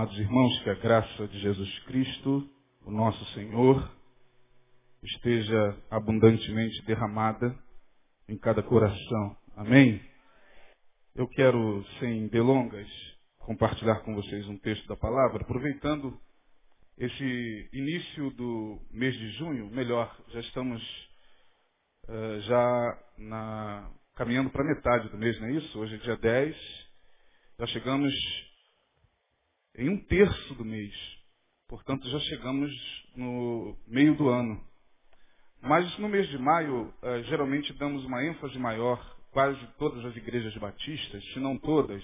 Amados irmãos, que a graça de Jesus Cristo, o nosso Senhor, esteja abundantemente derramada em cada coração. Amém? Eu quero, sem delongas, compartilhar com vocês um texto da palavra, aproveitando esse início do mês de junho, melhor, já estamos uh, já na, caminhando para metade do mês, não é isso? Hoje é dia 10, já chegamos em um terço do mês. Portanto, já chegamos no meio do ano. Mas no mês de maio, eh, geralmente damos uma ênfase maior, quase todas as igrejas batistas, se não todas,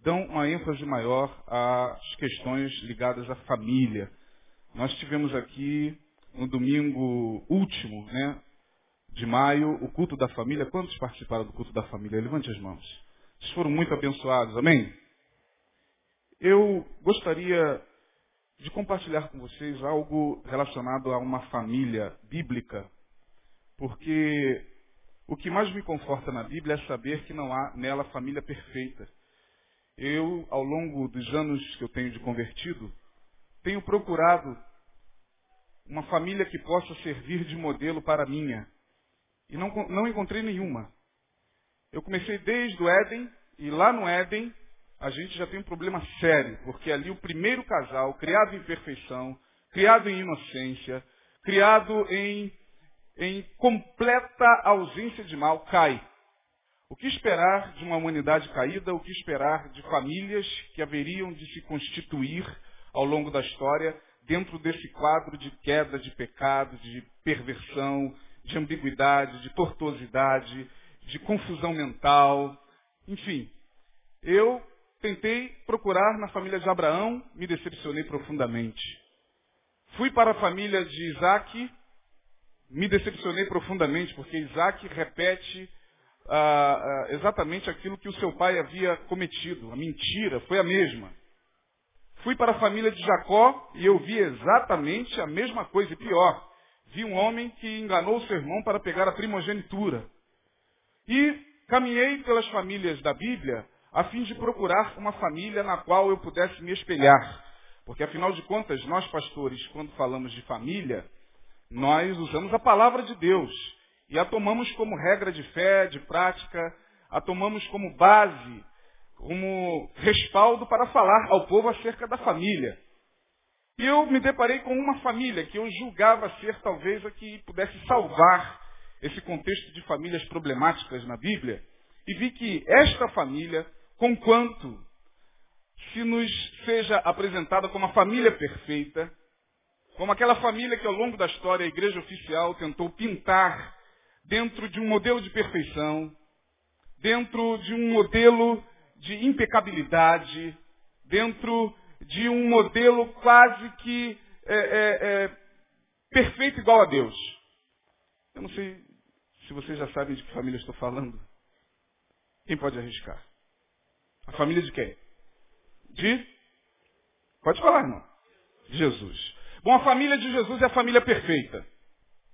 dão uma ênfase maior às questões ligadas à família. Nós tivemos aqui no domingo último, né, de maio, o culto da família. Quantos participaram do culto da família? Levante as mãos. Vocês foram muito abençoados, amém? Eu gostaria de compartilhar com vocês algo relacionado a uma família bíblica, porque o que mais me conforta na Bíblia é saber que não há nela família perfeita. Eu, ao longo dos anos que eu tenho de convertido, tenho procurado uma família que possa servir de modelo para a minha. E não, não encontrei nenhuma. Eu comecei desde o Éden, e lá no Éden a gente já tem um problema sério, porque ali o primeiro casal, criado em perfeição, criado em inocência, criado em, em completa ausência de mal, cai. O que esperar de uma humanidade caída? O que esperar de famílias que haveriam de se constituir ao longo da história dentro desse quadro de queda, de pecado, de perversão, de ambiguidade, de tortuosidade, de confusão mental, enfim. Eu Tentei procurar na família de Abraão, me decepcionei profundamente. Fui para a família de Isaac, me decepcionei profundamente, porque Isaac repete ah, ah, exatamente aquilo que o seu pai havia cometido. A mentira foi a mesma. Fui para a família de Jacó e eu vi exatamente a mesma coisa, e pior. Vi um homem que enganou seu irmão para pegar a primogenitura. E caminhei pelas famílias da Bíblia a fim de procurar uma família na qual eu pudesse me espelhar. Porque, afinal de contas, nós pastores, quando falamos de família, nós usamos a palavra de Deus e a tomamos como regra de fé, de prática, a tomamos como base, como respaldo para falar ao povo acerca da família. E eu me deparei com uma família que eu julgava ser talvez a que pudesse salvar esse contexto de famílias problemáticas na Bíblia, e vi que esta família conquanto se nos seja apresentada como a família perfeita, como aquela família que ao longo da história a igreja oficial tentou pintar dentro de um modelo de perfeição, dentro de um modelo de impecabilidade, dentro de um modelo quase que é, é, é, perfeito igual a Deus. Eu não sei se vocês já sabem de que família estou falando. Quem pode arriscar? A família de quem? De? Pode falar, irmão. De Jesus. Bom, a família de Jesus é a família perfeita.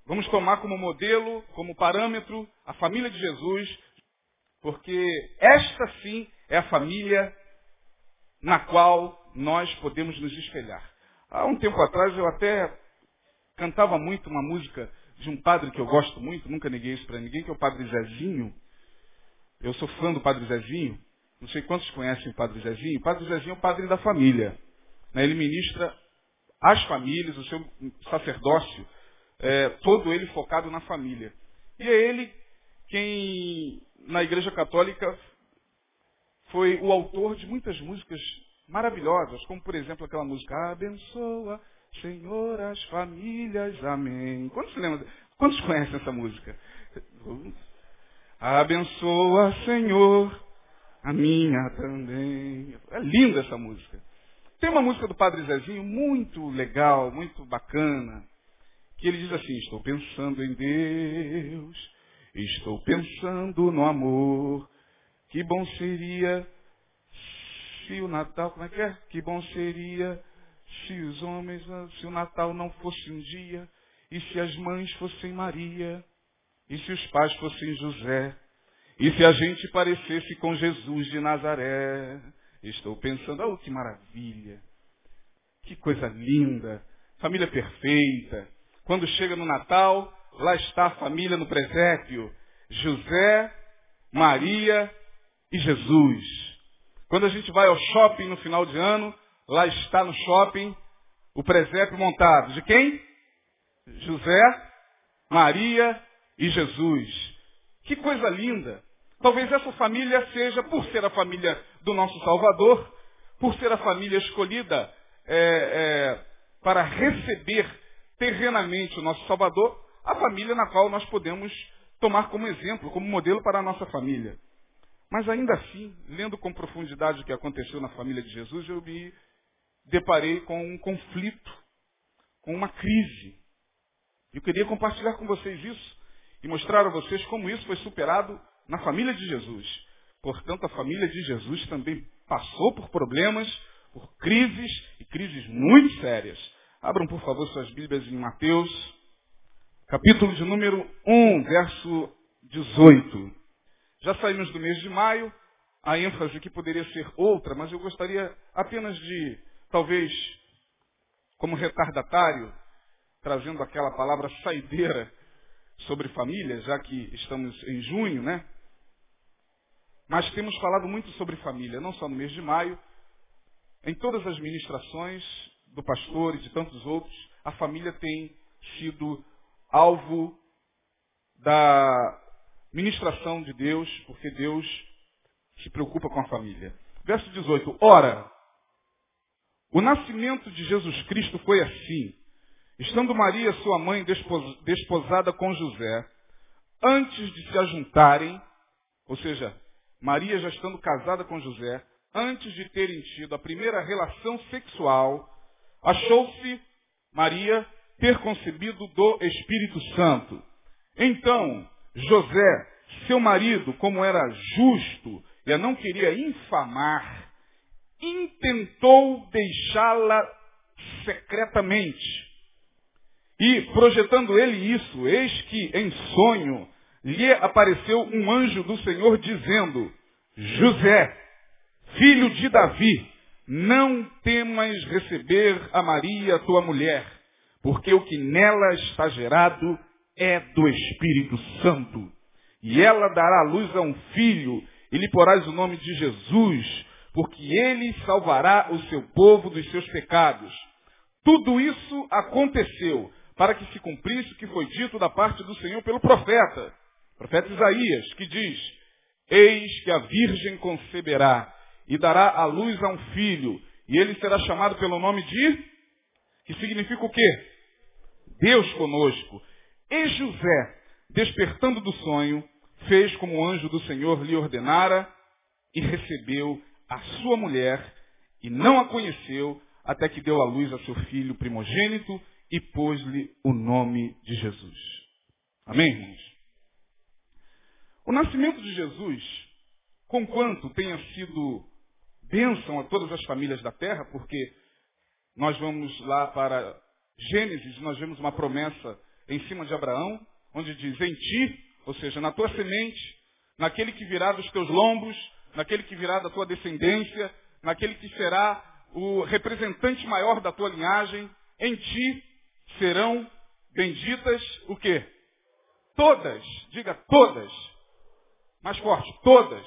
Vamos tomar como modelo, como parâmetro, a família de Jesus, porque esta sim é a família na qual nós podemos nos espelhar. Há um tempo atrás eu até cantava muito uma música de um padre que eu gosto muito, nunca neguei isso para ninguém, que é o Padre Zezinho. Eu sou fã do Padre Zezinho. Não sei quantos conhecem o Padre Zezinho. O Padre Zezinho é o padre da família. Né? Ele ministra as famílias, o seu sacerdócio, é, todo ele focado na família. E é ele quem, na Igreja Católica, foi o autor de muitas músicas maravilhosas, como por exemplo aquela música Abençoa, Senhor, as famílias, amém. Quantos lembram? Quantos conhecem essa música? Abençoa, Senhor, a minha também. É linda essa música. Tem uma música do Padre Zezinho muito legal, muito bacana, que ele diz assim: Estou pensando em Deus, estou pensando no amor. Que bom seria se o Natal, como é que é? Que bom seria se os homens, se o Natal não fosse um dia, e se as mães fossem Maria, e se os pais fossem José, e se a gente parecesse com Jesus de Nazaré? Estou pensando, oh, que maravilha. Que coisa linda. Família perfeita. Quando chega no Natal, lá está a família no presépio. José, Maria e Jesus. Quando a gente vai ao shopping no final de ano, lá está no shopping o presépio montado. De quem? José, Maria e Jesus. Que coisa linda. Talvez essa família seja, por ser a família do nosso Salvador, por ser a família escolhida é, é, para receber terrenamente o nosso Salvador, a família na qual nós podemos tomar como exemplo, como modelo para a nossa família. Mas ainda assim, lendo com profundidade o que aconteceu na família de Jesus, eu me deparei com um conflito, com uma crise. Eu queria compartilhar com vocês isso e mostrar a vocês como isso foi superado na família de Jesus. Portanto, a família de Jesus também passou por problemas, por crises e crises muito sérias. Abram, por favor, suas Bíblias em Mateus, capítulo de número 1, verso 18. Já saímos do mês de maio, a ênfase aqui poderia ser outra, mas eu gostaria apenas de, talvez, como retardatário, trazendo aquela palavra saideira sobre família, já que estamos em junho, né? Mas temos falado muito sobre família, não só no mês de maio, em todas as ministrações do pastor e de tantos outros, a família tem sido alvo da ministração de Deus, porque Deus se preocupa com a família. Verso 18. Ora, o nascimento de Jesus Cristo foi assim. Estando Maria, sua mãe, desposada com José, antes de se ajuntarem, ou seja, Maria já estando casada com José, antes de terem tido a primeira relação sexual, achou-se Maria ter concebido do Espírito Santo. Então, José, seu marido, como era justo e a não queria infamar, intentou deixá-la secretamente. E, projetando ele isso, eis que em sonho lhe apareceu um anjo do Senhor dizendo, José, filho de Davi, não temas receber a Maria, tua mulher, porque o que nela está gerado é do Espírito Santo. E ela dará à luz a um filho, e lhe porás o nome de Jesus, porque ele salvará o seu povo dos seus pecados. Tudo isso aconteceu para que se cumprisse o que foi dito da parte do Senhor pelo profeta profeta Isaías, que diz, Eis que a virgem conceberá e dará à luz a um filho, e ele será chamado pelo nome de, que significa o quê? Deus conosco. E José, despertando do sonho, fez como o anjo do Senhor lhe ordenara e recebeu a sua mulher e não a conheceu até que deu à luz a seu filho primogênito e pôs-lhe o nome de Jesus. Amém, irmãos? O nascimento de Jesus, conquanto tenha sido bênção a todas as famílias da terra, porque nós vamos lá para Gênesis, nós vemos uma promessa em cima de Abraão, onde diz, em ti, ou seja, na tua semente, naquele que virá dos teus lombos, naquele que virá da tua descendência, naquele que será o representante maior da tua linhagem, em ti serão benditas o quê? Todas, diga todas, mais forte, todas.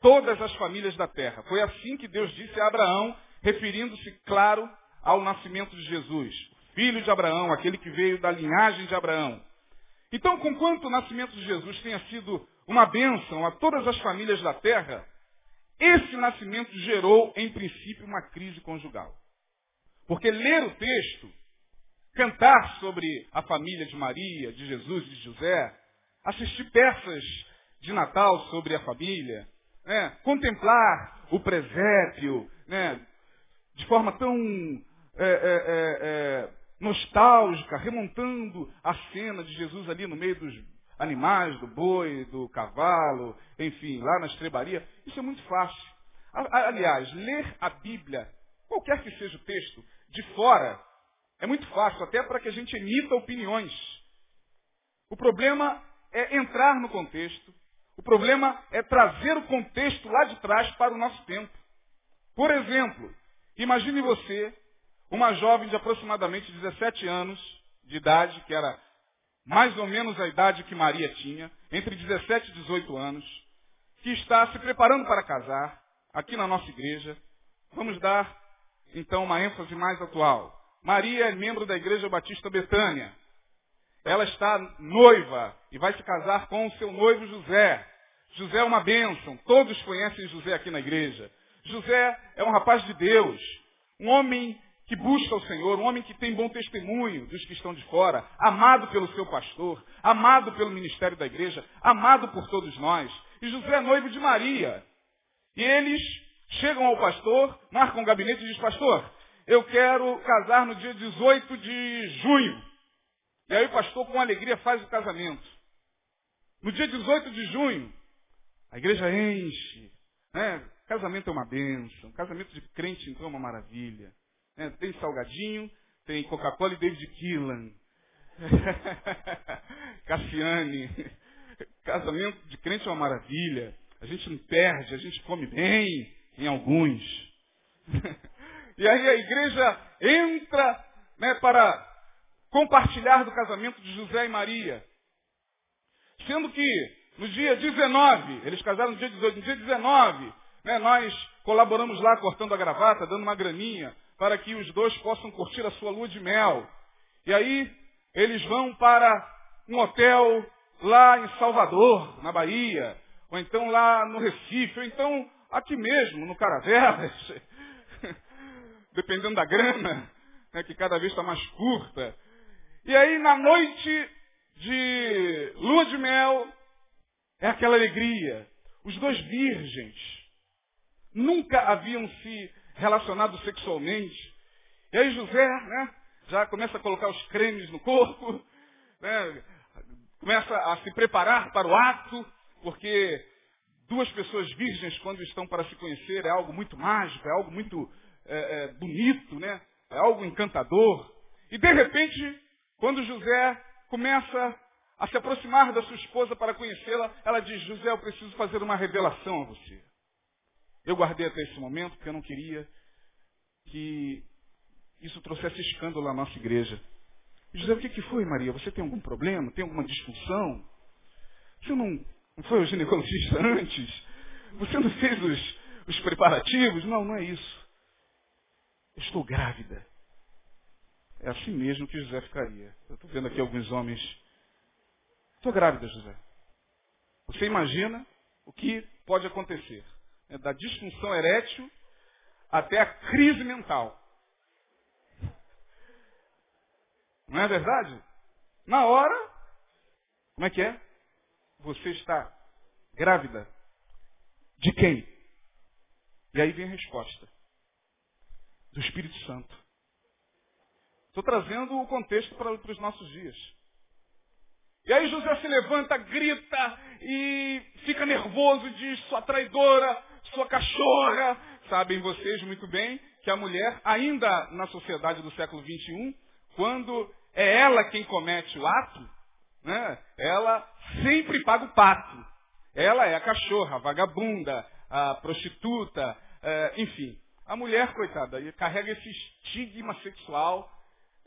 Todas as famílias da terra. Foi assim que Deus disse a Abraão, referindo-se, claro, ao nascimento de Jesus. Filho de Abraão, aquele que veio da linhagem de Abraão. Então, conquanto o nascimento de Jesus tenha sido uma bênção a todas as famílias da terra, esse nascimento gerou, em princípio, uma crise conjugal. Porque ler o texto, cantar sobre a família de Maria, de Jesus e de José, assistir peças de Natal sobre a família, né? contemplar o presépio né? de forma tão é, é, é, é, nostálgica, remontando a cena de Jesus ali no meio dos animais, do boi, do cavalo, enfim, lá na estrebaria. Isso é muito fácil. Aliás, ler a Bíblia, qualquer que seja o texto, de fora, é muito fácil, até para que a gente emita opiniões. O problema é entrar no contexto, o problema é trazer o contexto lá de trás para o nosso tempo. Por exemplo, imagine você, uma jovem de aproximadamente 17 anos de idade, que era mais ou menos a idade que Maria tinha, entre 17 e 18 anos, que está se preparando para casar, aqui na nossa igreja. Vamos dar, então, uma ênfase mais atual. Maria é membro da Igreja Batista Betânia. Ela está noiva e vai se casar com o seu noivo José. José é uma bênção. Todos conhecem José aqui na igreja. José é um rapaz de Deus. Um homem que busca o Senhor, um homem que tem bom testemunho dos que estão de fora, amado pelo seu pastor, amado pelo ministério da igreja, amado por todos nós. E José é noivo de Maria. E eles chegam ao pastor, marcam um gabinete e diz, pastor, eu quero casar no dia 18 de junho. E aí o pastor, com alegria, faz o casamento. No dia 18 de junho, a igreja enche. Né? Casamento é uma bênção. Casamento de crente, então, é uma maravilha. Né? Tem salgadinho, tem Coca-Cola e David Keelan. Cassiane. Casamento de crente é uma maravilha. A gente não perde, a gente come bem em alguns. E aí a igreja entra né, para compartilhar do casamento de José e Maria. Sendo que no dia 19, eles casaram no dia 18, no dia 19, né, nós colaboramos lá cortando a gravata, dando uma graninha, para que os dois possam curtir a sua lua de mel. E aí eles vão para um hotel lá em Salvador, na Bahia, ou então lá no Recife, ou então aqui mesmo, no Caravelas. dependendo da grana, né, que cada vez está mais curta. E aí, na noite de lua de mel, é aquela alegria. Os dois virgens nunca haviam se relacionado sexualmente. E aí José, né, já começa a colocar os cremes no corpo, né, começa a se preparar para o ato, porque duas pessoas virgens, quando estão para se conhecer, é algo muito mágico, é algo muito é, é, bonito, né? É algo encantador. E de repente, quando José começa a se aproximar da sua esposa para conhecê-la, ela diz, José, eu preciso fazer uma revelação a você. Eu guardei até esse momento porque eu não queria que isso trouxesse escândalo à nossa igreja. José, o que, foi, Maria? Você tem algum problema? Tem alguma disfunção? Você não, foi ao ginecologista antes? Você não fez os, os preparativos? Não, não é isso. Estou grávida. É assim mesmo que José ficaria. Eu estou vendo aqui alguns homens. Estou grávida, José. Você imagina o que pode acontecer? É da disfunção erétil até a crise mental. Não é verdade? Na hora, como é que é? Você está grávida. De quem? E aí vem a resposta do Espírito Santo. Estou trazendo o contexto para, para os nossos dias. E aí José se levanta, grita e fica nervoso diz, sua traidora, sua cachorra. Sabem vocês muito bem que a mulher, ainda na sociedade do século XXI, quando é ela quem comete o ato, né, ela sempre paga o pato. Ela é a cachorra, a vagabunda, a prostituta, é, enfim. A mulher, coitada, carrega esse estigma sexual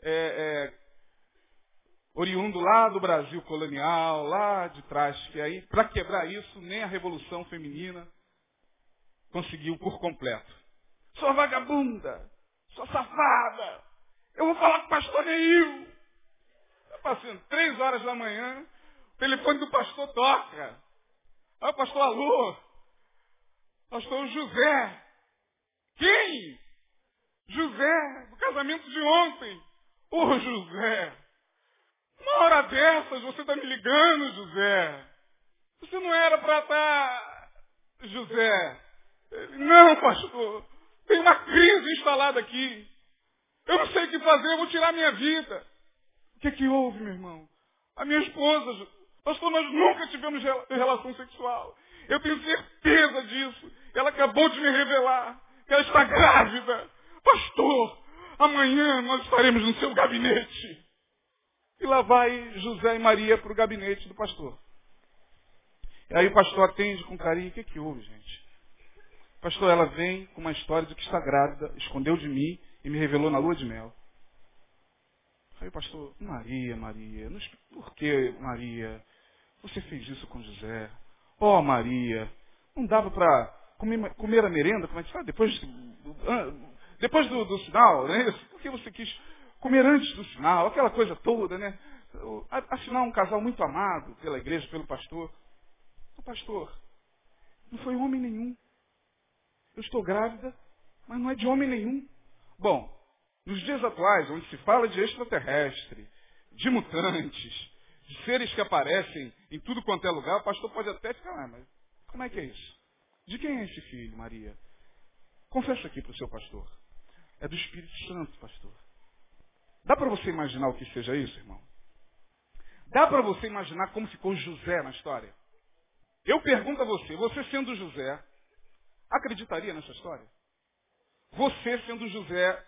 é, é, oriundo lá do Brasil colonial, lá de trás, que aí, para quebrar isso, nem a Revolução Feminina conseguiu por completo. Sua vagabunda, sua safada, eu vou falar com o pastor Neil. Está passando três horas da manhã, o telefone do pastor toca. Ah, pastor Alô, pastor José, quem? José, do casamento de ontem. Ô José, uma hora dessas você está me ligando, José. Você não era para estar. Tá... José. Não, pastor. Tem uma crise instalada aqui. Eu não sei o que fazer, eu vou tirar minha vida. O que, é que houve, meu irmão? A minha esposa, pastor, nós nunca tivemos relação sexual. Eu tenho certeza disso. Ela acabou de me revelar que ela está grávida. Pastor, amanhã nós estaremos no seu gabinete. E lá vai José e Maria para o gabinete do pastor. E aí o pastor atende com carinho. O que, que houve, gente? Pastor, ela vem com uma história de que está grávida, escondeu de mim e me revelou na lua de mel. Aí o pastor, Maria, Maria, por que Maria? Você fez isso com José? Oh Maria, não dava para comer, comer, a merenda, como é que fala? Depois, depois do, do sinal, não é isso? Por que você quis comer antes do sinal? Aquela coisa toda, né? Afinal, um casal muito amado pela igreja, pelo pastor. O pastor, não foi homem nenhum. Eu estou grávida, mas não é de homem nenhum. Bom, nos dias atuais, onde se fala de extraterrestre, de mutantes, de seres que aparecem em tudo quanto é lugar, o pastor pode até ficar, ah, mas como é que é isso? De quem é esse filho, Maria? Confessa aqui para o seu pastor. É do Espírito Santo, pastor. Dá para você imaginar o que seja isso, irmão? Dá para você imaginar como ficou José na história? Eu pergunto a você, você sendo José, acreditaria nessa história? Você sendo José,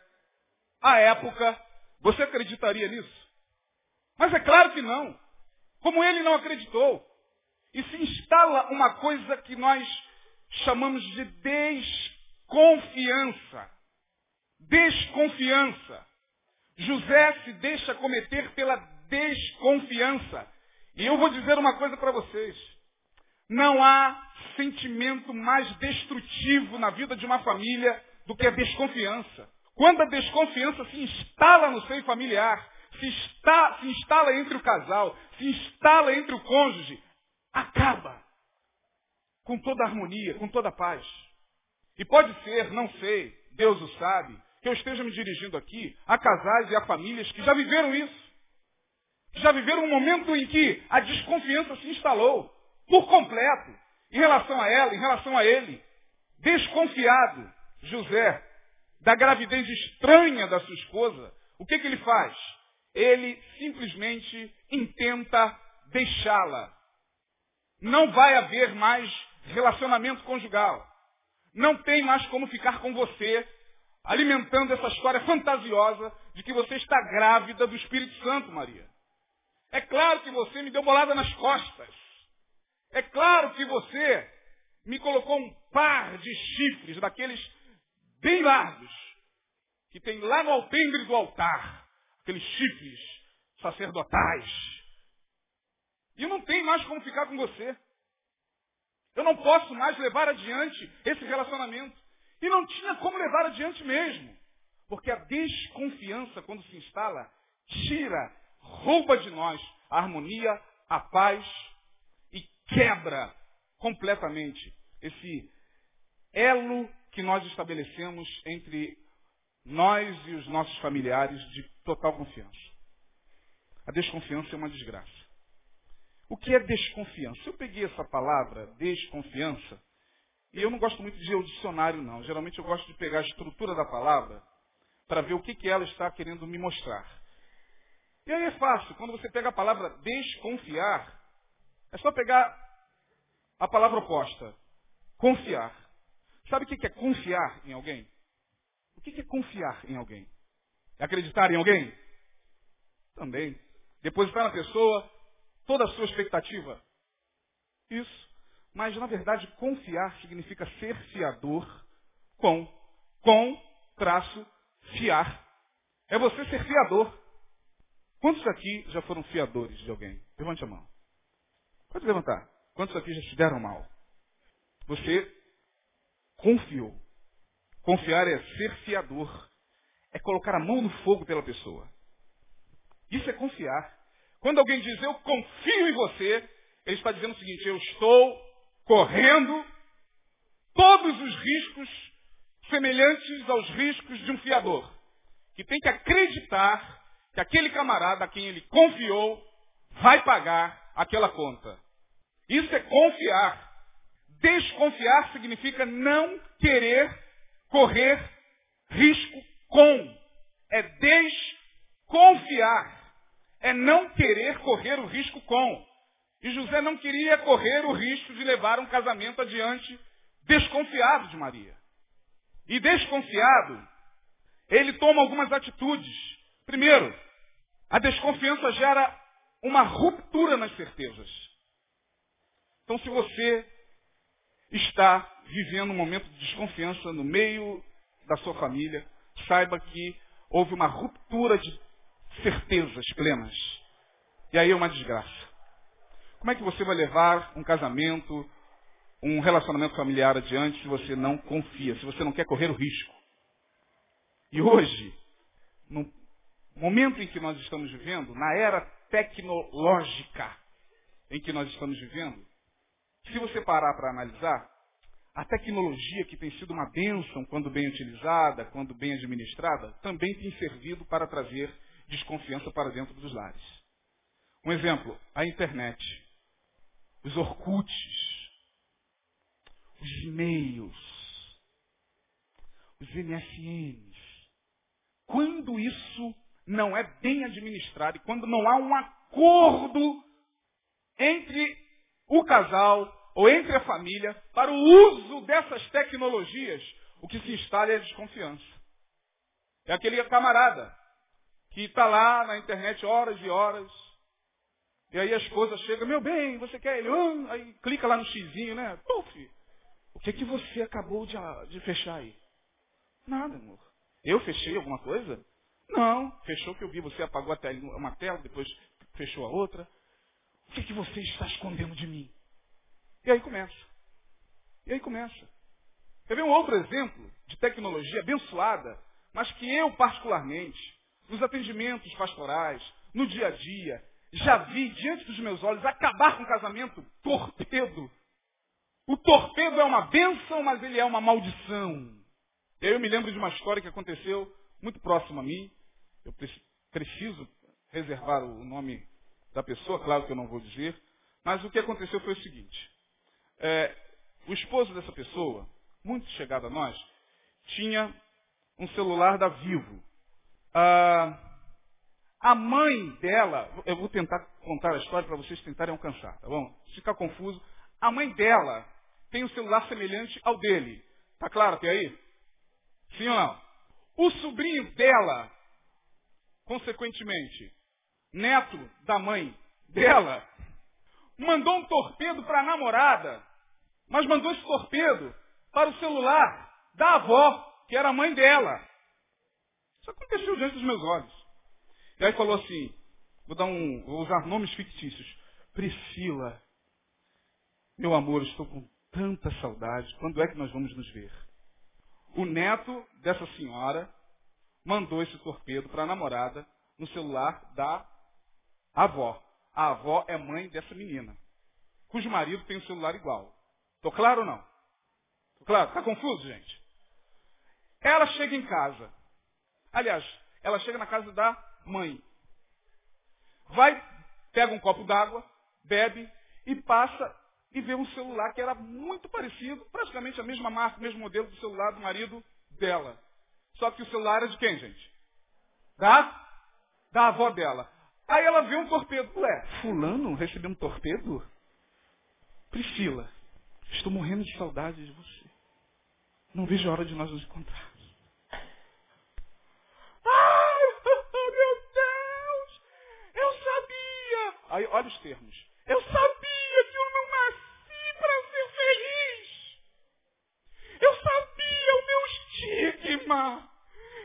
à época, você acreditaria nisso? Mas é claro que não. Como ele não acreditou. E se instala uma coisa que nós chamamos de desconfiança. Desconfiança. José se deixa cometer pela desconfiança. E eu vou dizer uma coisa para vocês. Não há sentimento mais destrutivo na vida de uma família do que a desconfiança. Quando a desconfiança se instala no seio familiar, se, está, se instala entre o casal, se instala entre o cônjuge, acaba com toda a harmonia, com toda a paz. E pode ser, não sei, Deus o sabe, que eu esteja me dirigindo aqui a casais e a famílias que já viveram isso. Que já viveram um momento em que a desconfiança se instalou por completo em relação a ela, em relação a ele. Desconfiado, José, da gravidez estranha da sua esposa, o que, que ele faz? Ele simplesmente intenta deixá-la. Não vai haver mais relacionamento conjugal. Não tem mais como ficar com você alimentando essa história fantasiosa de que você está grávida do Espírito Santo, Maria. É claro que você me deu bolada nas costas. É claro que você me colocou um par de chifres daqueles bem largos que tem lá no alpendre do altar, aqueles chifres sacerdotais. E eu não tenho mais como ficar com você. Eu não posso mais levar adiante esse relacionamento. E não tinha como levar adiante mesmo. Porque a desconfiança, quando se instala, tira, rouba de nós a harmonia, a paz e quebra completamente esse elo que nós estabelecemos entre nós e os nossos familiares de total confiança. A desconfiança é uma desgraça. O que é desconfiança? Eu peguei essa palavra, desconfiança, e eu não gosto muito de ir ao dicionário, não. Geralmente eu gosto de pegar a estrutura da palavra para ver o que, que ela está querendo me mostrar. E aí é fácil. Quando você pega a palavra desconfiar, é só pegar a palavra oposta. Confiar. Sabe o que é confiar em alguém? O que é confiar em alguém? É acreditar em alguém? Também. Depositar na pessoa toda a sua expectativa? Isso. Mas, na verdade, confiar significa ser fiador com, com, traço, fiar. É você ser fiador. Quantos aqui já foram fiadores de alguém? Levante a mão. Pode levantar. Quantos aqui já te deram mal? Você confiou. Confiar é ser fiador. É colocar a mão no fogo pela pessoa. Isso é confiar. Quando alguém diz eu confio em você, ele está dizendo o seguinte, eu estou correndo todos os riscos semelhantes aos riscos de um fiador, que tem que acreditar que aquele camarada a quem ele confiou vai pagar aquela conta. Isso é confiar. Desconfiar significa não querer correr risco com. É desconfiar. É não querer correr o risco com. E José não queria correr o risco de levar um casamento adiante desconfiado de Maria. E desconfiado, ele toma algumas atitudes. Primeiro, a desconfiança gera uma ruptura nas certezas. Então, se você está vivendo um momento de desconfiança no meio da sua família, saiba que houve uma ruptura de certezas plenas. E aí é uma desgraça. Como é que você vai levar um casamento, um relacionamento familiar adiante se você não confia, se você não quer correr o risco? E hoje, no momento em que nós estamos vivendo, na era tecnológica em que nós estamos vivendo, se você parar para analisar, a tecnologia que tem sido uma bênção quando bem utilizada, quando bem administrada, também tem servido para trazer desconfiança para dentro dos lares. Um exemplo, a internet, os orkutes, os e-mails, os MSNs. Quando isso não é bem administrado e quando não há um acordo entre o casal ou entre a família para o uso dessas tecnologias, o que se instala é a desconfiança. É aquele camarada que está lá na internet horas e horas, e aí a esposa chega, meu bem, você quer ele? Ah, aí clica lá no xizinho, né? Puf, o que, que você acabou de, de fechar aí? Nada, amor. Eu fechei alguma coisa? Não, fechou que eu vi, você apagou uma tela, depois fechou a outra. O que, que você está escondendo de mim? E aí começa. E aí começa. Quer ver um outro exemplo de tecnologia abençoada, mas que eu particularmente, nos atendimentos pastorais, no dia a dia, já vi diante dos meus olhos acabar com o casamento torpedo. O torpedo é uma bênção, mas ele é uma maldição. Eu me lembro de uma história que aconteceu muito próximo a mim. Eu preciso reservar o nome da pessoa, claro que eu não vou dizer. Mas o que aconteceu foi o seguinte. É, o esposo dessa pessoa, muito chegado a nós, tinha um celular da Vivo. Ah, a mãe dela, eu vou tentar contar a história para vocês tentarem alcançar, tá bom? Se ficar confuso, a mãe dela tem um celular semelhante ao dele. Tá claro até aí? Sim ou não? O sobrinho dela, consequentemente, neto da mãe dela, mandou um torpedo para a namorada mas mandou esse torpedo para o celular da avó, que era a mãe dela. Isso aconteceu diante dos meus olhos. E aí falou assim, vou dar um, vou usar nomes fictícios. Priscila, meu amor, estou com tanta saudade. Quando é que nós vamos nos ver? O neto dessa senhora mandou esse torpedo para a namorada no celular da avó. A avó é mãe dessa menina, cujo marido tem um celular igual. Estou claro ou não? Estou claro? Está confuso, gente? Ela chega em casa. Aliás, ela chega na casa da mãe. Vai, pega um copo d'água, bebe e passa e vê um celular que era muito parecido, praticamente a mesma marca, o mesmo modelo do celular do marido dela. Só que o celular era de quem, gente? Da? Da avó dela. Aí ela vê um torpedo. Ué, fulano recebeu um torpedo? Priscila. Estou morrendo de saudade de você. Não vejo a hora de nós nos encontrarmos. Ai, meu Deus! Eu sabia! Aí, olha os termos. Eu sabia que eu não nasci para ser feliz. Eu sabia o meu estigma.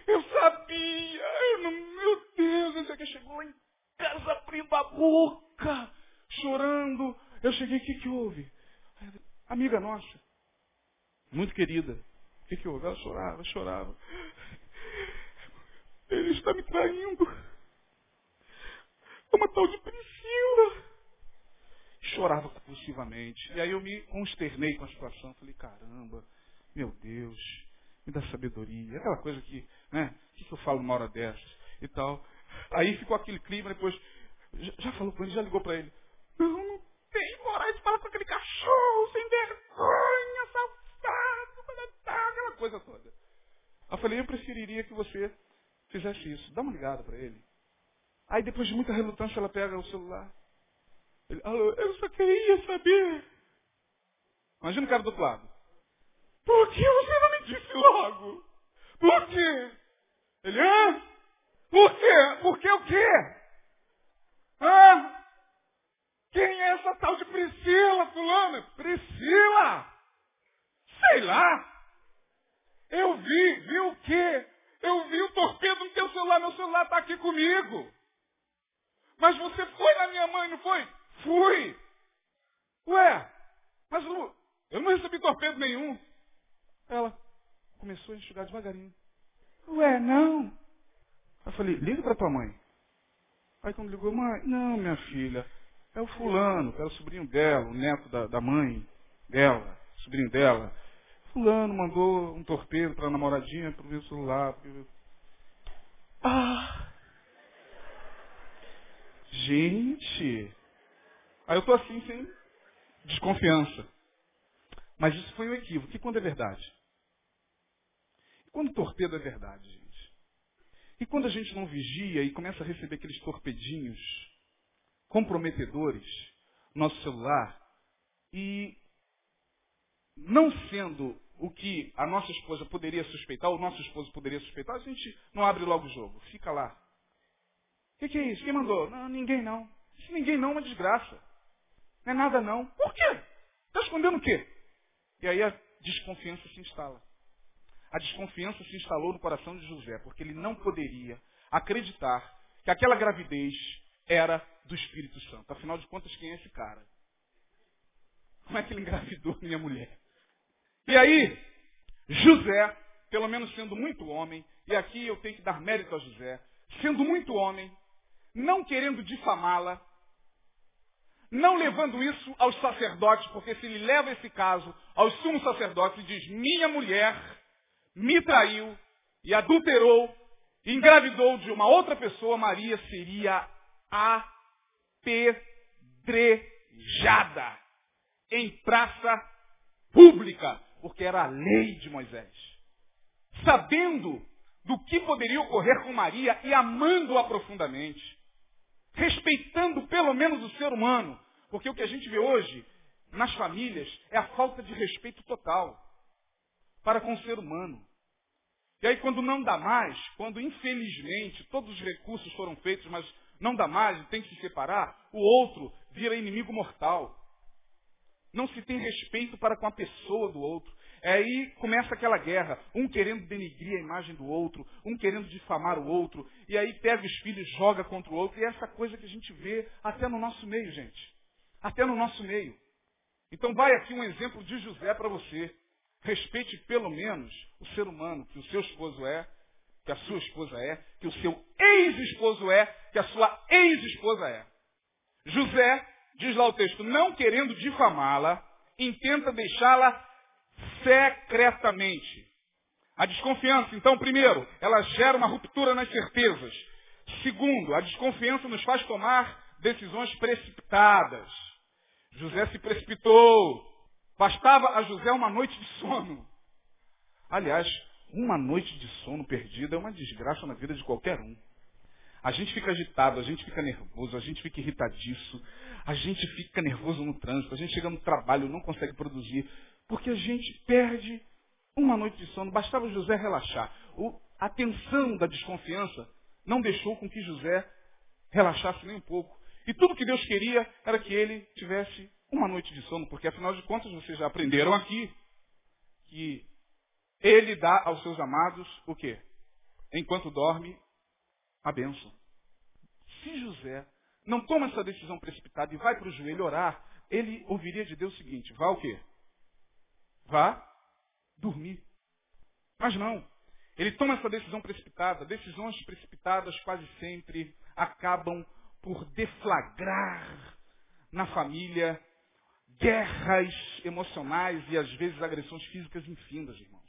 Eu sabia. Eu não, meu Deus, esse aqui chegou em casa abrindo a boca, chorando. Eu cheguei, o que, que houve? amiga nossa, muito querida. O que, que houve? Ela chorava, chorava. Ele está me traindo. É uma tal de Priscila. Chorava compulsivamente. E aí eu me consternei com a situação. Falei, caramba, meu Deus, me dá sabedoria. Aquela coisa que, né? O que, eu falo numa hora dessas? E tal. Aí ficou aquele clima, depois. Já, já falou com ele, já ligou para ele. Não, não tem coragem de falar com aquele cachorro sem vergonha, safado, aquela coisa toda. Eu falei, eu preferiria que você fizesse isso. Dá uma ligada para ele. Aí depois de muita relutância ela pega o celular. Ele, alô, eu só queria saber. Imagina o cara do outro lado. Por que você não me disse logo? Por quê? Ele, hã? Por quê? Por que o quê? Hã? Quem é essa tal de Priscila, fulana? Priscila! Sei lá. Eu vi, vi o quê? Eu vi o torpedo no teu celular, meu celular está aqui comigo. Mas você foi na minha mãe, não foi? Fui. Ué, mas eu não recebi torpedo nenhum. Ela começou a enxugar devagarinho. Ué, não. Eu falei, liga para tua mãe. Aí quando ligou, mãe, não, minha filha, é o fulano, que era o sobrinho dela, o neto da, da mãe dela, sobrinho dela. Fulano mandou um torpedo para a namoradinha para o celular. Porque... Ah! Gente! Aí eu tô assim, sem desconfiança. Mas isso foi um equívoco. E quando é verdade? E quando torpedo é verdade, gente? E quando a gente não vigia e começa a receber aqueles torpedinhos comprometedores no nosso celular e não sendo o que a nossa esposa poderia suspeitar, ou o nosso esposo poderia suspeitar, a gente não abre logo o jogo, fica lá. O que, que, é isso? Quem mandou? Não, ninguém não. Se ninguém não, é uma desgraça. Não é nada não. Por quê? Está escondendo o quê? E aí a desconfiança se instala. A desconfiança se instalou no coração de José, porque ele não poderia acreditar que aquela gravidez era do Espírito Santo. Afinal de contas, quem é esse cara? Como é que ele engravidou minha mulher? E aí, José, pelo menos sendo muito homem, e aqui eu tenho que dar mérito a José, sendo muito homem, não querendo difamá-la, não levando isso aos sacerdotes, porque se ele leva esse caso aos sumos sacerdotes e diz, minha mulher me traiu e adulterou, engravidou de uma outra pessoa, Maria seria apedrejada em praça pública, porque era a lei de Moisés. Sabendo do que poderia ocorrer com Maria e amando-a profundamente, respeitando pelo menos o ser humano, porque o que a gente vê hoje nas famílias é a falta de respeito total para com o ser humano. E aí, quando não dá mais, quando infelizmente todos os recursos foram feitos, mas não dá mais e tem que se separar, o outro vira inimigo mortal. Não se tem respeito para com a pessoa do outro. É aí começa aquela guerra, um querendo denigrir a imagem do outro, um querendo difamar o outro, e aí pega os filhos, joga contra o outro, e é essa coisa que a gente vê até no nosso meio, gente. Até no nosso meio. Então vai aqui um exemplo de José para você. Respeite pelo menos o ser humano que o seu esposo é, que a sua esposa é, que o seu ex-esposo é, que a sua ex-esposa é. José, diz lá o texto, não querendo difamá-la, intenta deixá-la secretamente. A desconfiança, então, primeiro, ela gera uma ruptura nas certezas. Segundo, a desconfiança nos faz tomar decisões precipitadas. José se precipitou. Bastava a José uma noite de sono. Aliás, uma noite de sono perdida é uma desgraça na vida de qualquer um. A gente fica agitado, a gente fica nervoso, a gente fica irritadiço, a gente fica nervoso no trânsito, a gente chega no trabalho, não consegue produzir, porque a gente perde uma noite de sono. Bastava José relaxar. O, a tensão da desconfiança não deixou com que José relaxasse nem um pouco. E tudo que Deus queria era que ele tivesse uma noite de sono, porque afinal de contas vocês já aprenderam aqui que ele dá aos seus amados o quê? Enquanto dorme, a bênção. Se José não toma essa decisão precipitada e vai para o joelho orar, ele ouviria de Deus o seguinte, vá o quê? Vá dormir. Mas não. Ele toma essa decisão precipitada. Decisões precipitadas quase sempre acabam por deflagrar na família guerras emocionais e às vezes agressões físicas infindas, irmãos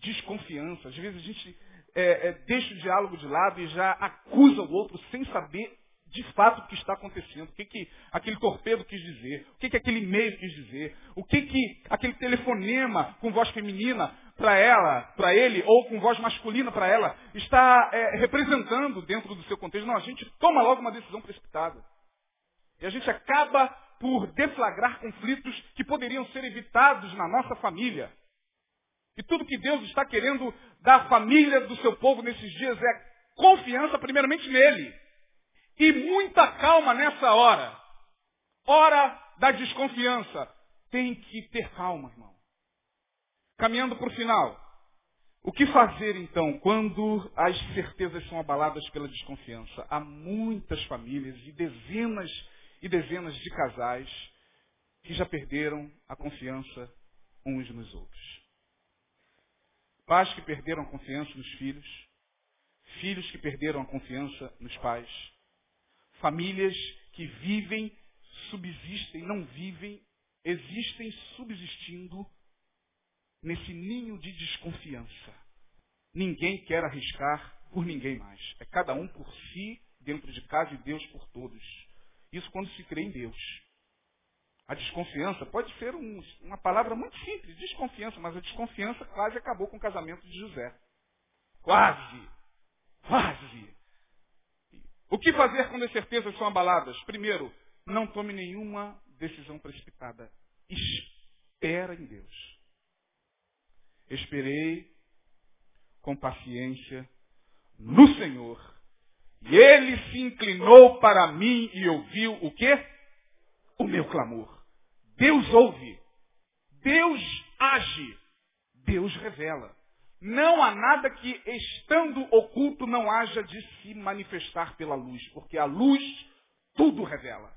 desconfiança. Às vezes a gente é, é, deixa o diálogo de lado e já acusa o outro sem saber de fato o que está acontecendo, o que, que aquele torpedo quis dizer, o que, que aquele e-mail quis dizer, o que, que aquele telefonema com voz feminina para ela, para ele, ou com voz masculina para ela, está é, representando dentro do seu contexto. Não, a gente toma logo uma decisão precipitada. E a gente acaba por deflagrar conflitos que poderiam ser evitados na nossa família. E tudo que Deus está querendo da família do seu povo nesses dias é confiança primeiramente nele. E muita calma nessa hora. Hora da desconfiança. Tem que ter calma, irmão. Caminhando para o final. O que fazer então quando as certezas são abaladas pela desconfiança? Há muitas famílias e dezenas e dezenas de casais que já perderam a confiança uns nos outros. Pais que perderam a confiança nos filhos, filhos que perderam a confiança nos pais, famílias que vivem, subsistem, não vivem, existem subsistindo nesse ninho de desconfiança. Ninguém quer arriscar por ninguém mais. É cada um por si, dentro de casa, e Deus por todos. Isso quando se crê em Deus. A desconfiança pode ser um, uma palavra muito simples, desconfiança, mas a desconfiança quase acabou com o casamento de José. Quase. Quase. O que fazer quando as certezas são abaladas? Primeiro, não tome nenhuma decisão precipitada. Espera em Deus. Esperei com paciência no Senhor. E ele se inclinou para mim e ouviu o quê? O meu clamor. Deus ouve. Deus age. Deus revela. Não há nada que, estando oculto, não haja de se manifestar pela luz, porque a luz tudo revela.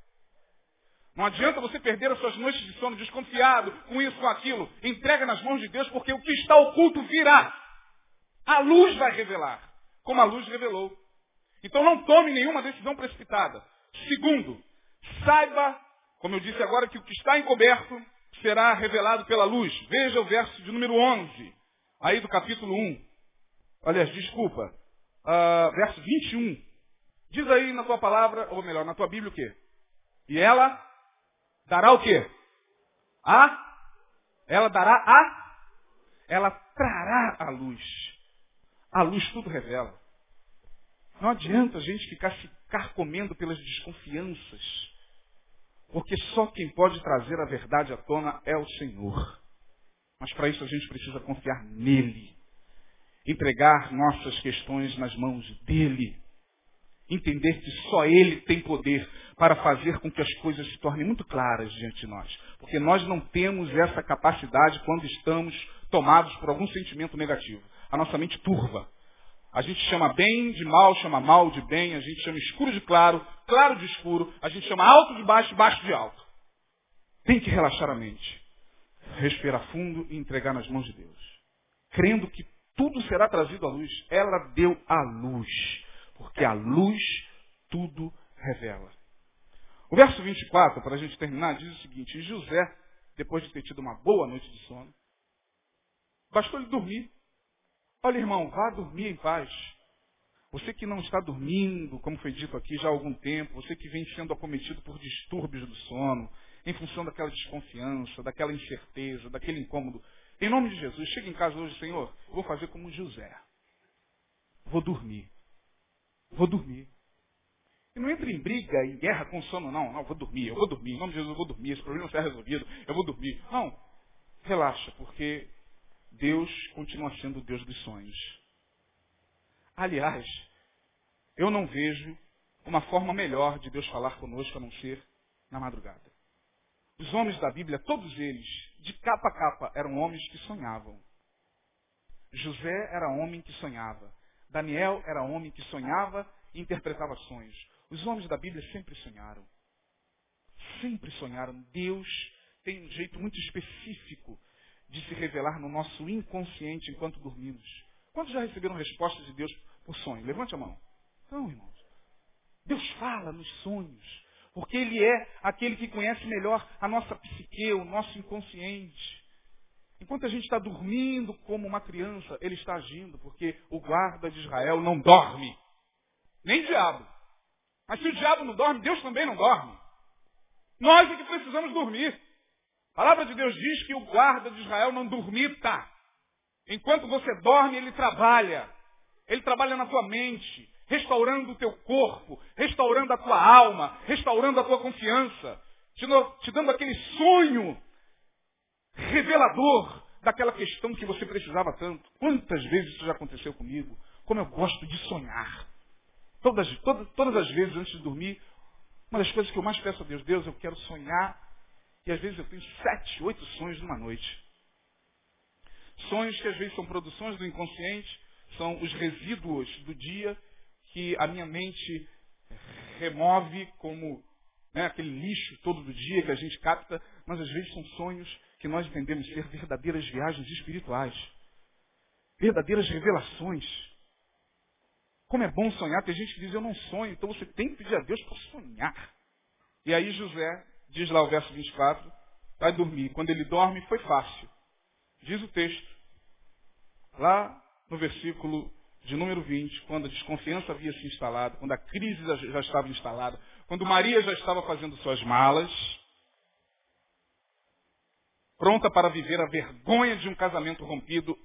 Não adianta você perder as suas noites de sono desconfiado com isso, com aquilo. Entrega nas mãos de Deus, porque o que está oculto virá. A luz vai revelar, como a luz revelou. Então não tome nenhuma decisão precipitada. Segundo, saiba, como eu disse agora, que o que está encoberto será revelado pela luz. Veja o verso de número 11, aí do capítulo 1. Aliás, desculpa, uh, verso 21. Diz aí na tua palavra, ou melhor, na tua Bíblia o quê? E ela Dará o quê? A? Ela dará a? Ela trará a luz. A luz tudo revela. Não adianta a gente ficar se carcomendo pelas desconfianças. Porque só quem pode trazer a verdade à tona é o Senhor. Mas para isso a gente precisa confiar nele. Entregar nossas questões nas mãos dele. Entender que só ele tem poder para fazer com que as coisas se tornem muito claras diante de nós. Porque nós não temos essa capacidade quando estamos tomados por algum sentimento negativo. A nossa mente turva. A gente chama bem de mal, chama mal de bem, a gente chama escuro de claro, claro de escuro, a gente chama alto de baixo, baixo de alto. Tem que relaxar a mente, respirar fundo e entregar nas mãos de Deus. Crendo que tudo será trazido à luz. Ela deu a luz, porque a luz tudo revela. O verso 24, para a gente terminar, diz o seguinte: José, depois de ter tido uma boa noite de sono, bastou ele dormir. Olha, irmão, vá dormir em paz. Você que não está dormindo, como foi dito aqui já há algum tempo, você que vem sendo acometido por distúrbios do sono, em função daquela desconfiança, daquela incerteza, daquele incômodo. Em nome de Jesus, chega em casa hoje, Senhor, vou fazer como José. Vou dormir. Vou dormir. E não entra em briga, em guerra com sono, não. Não, vou dormir, eu vou dormir. Em nome de Jesus, eu vou dormir. Esse problema será resolvido. Eu vou dormir. Não. Relaxa, porque Deus continua sendo o Deus dos sonhos. Aliás, eu não vejo uma forma melhor de Deus falar conosco a não ser na madrugada. Os homens da Bíblia, todos eles, de capa a capa, eram homens que sonhavam. José era homem que sonhava. Daniel era homem que sonhava e interpretava sonhos. Os homens da Bíblia sempre sonharam. Sempre sonharam. Deus tem um jeito muito específico de se revelar no nosso inconsciente enquanto dormimos. Quantos já receberam respostas de Deus por sonho? Levante a mão. Não, irmãos. Deus fala nos sonhos. Porque Ele é aquele que conhece melhor a nossa psique, o nosso inconsciente. Enquanto a gente está dormindo como uma criança, Ele está agindo, porque o guarda de Israel não dorme. Nem diabo. Mas se o diabo não dorme, Deus também não dorme. Nós é que precisamos dormir. A palavra de Deus diz que o guarda de Israel não dormita. Enquanto você dorme, ele trabalha. Ele trabalha na tua mente, restaurando o teu corpo, restaurando a tua alma, restaurando a tua confiança, te, dando aquele sonho revelador daquela questão que você precisava tanto. Quantas vezes isso já aconteceu comigo? Como eu gosto de sonhar. Todas, todas, todas as vezes antes de dormir, uma das coisas que eu mais peço a Deus, Deus, eu quero sonhar. E às vezes eu tenho sete, oito sonhos numa noite. Sonhos que às vezes são produções do inconsciente, são os resíduos do dia que a minha mente remove como né, aquele lixo todo do dia que a gente capta, mas às vezes são sonhos que nós entendemos ser verdadeiras viagens espirituais, verdadeiras revelações. Como é bom sonhar, tem gente que diz eu não sonho, então você tem que pedir a Deus para sonhar. E aí José, diz lá o verso 24, vai dormir. Quando ele dorme, foi fácil. Diz o texto, lá no versículo de número 20, quando a desconfiança havia se instalado, quando a crise já estava instalada, quando Maria já estava fazendo suas malas, pronta para viver a vergonha de um casamento rompido,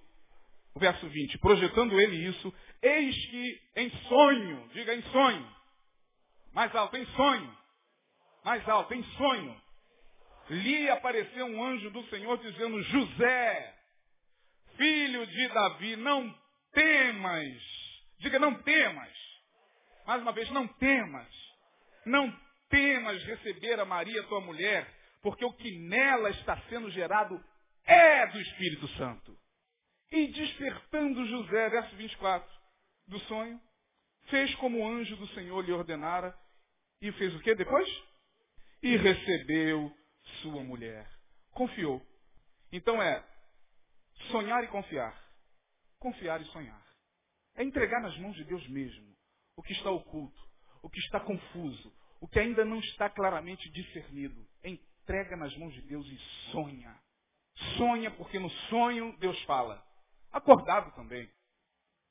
o verso 20, projetando ele isso, eis que em sonho, diga em sonho, mais alto, em sonho, mais alto, em sonho, lhe apareceu um anjo do Senhor dizendo, José, filho de Davi, não temas. Diga, não temas. Mais uma vez, não temas. Não temas receber a Maria, tua mulher, porque o que nela está sendo gerado é do Espírito Santo. E despertando José, verso 24, do sonho, fez como o anjo do Senhor lhe ordenara, e fez o que depois? E recebeu sua mulher. Confiou. Então é sonhar e confiar. Confiar e sonhar. É entregar nas mãos de Deus mesmo o que está oculto, o que está confuso, o que ainda não está claramente discernido. Entrega nas mãos de Deus e sonha. Sonha porque no sonho Deus fala. Acordado também.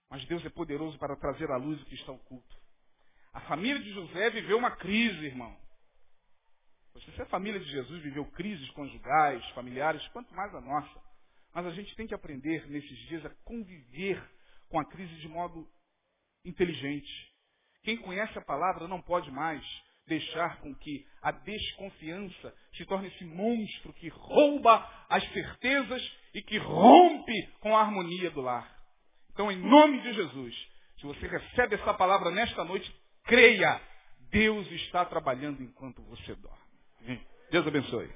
Mas Deus é poderoso para trazer à luz o que está oculto. A família de José viveu uma crise, irmão. Se a família de Jesus viveu crises conjugais, familiares, quanto mais a nossa. Mas a gente tem que aprender nesses dias a conviver com a crise de modo inteligente. Quem conhece a palavra não pode mais deixar com que a desconfiança se torne esse monstro que rouba as certezas e que rompe com a harmonia do lar. Então, em nome de Jesus, se você recebe essa palavra nesta noite, creia, Deus está trabalhando enquanto você dorme. Deus abençoe.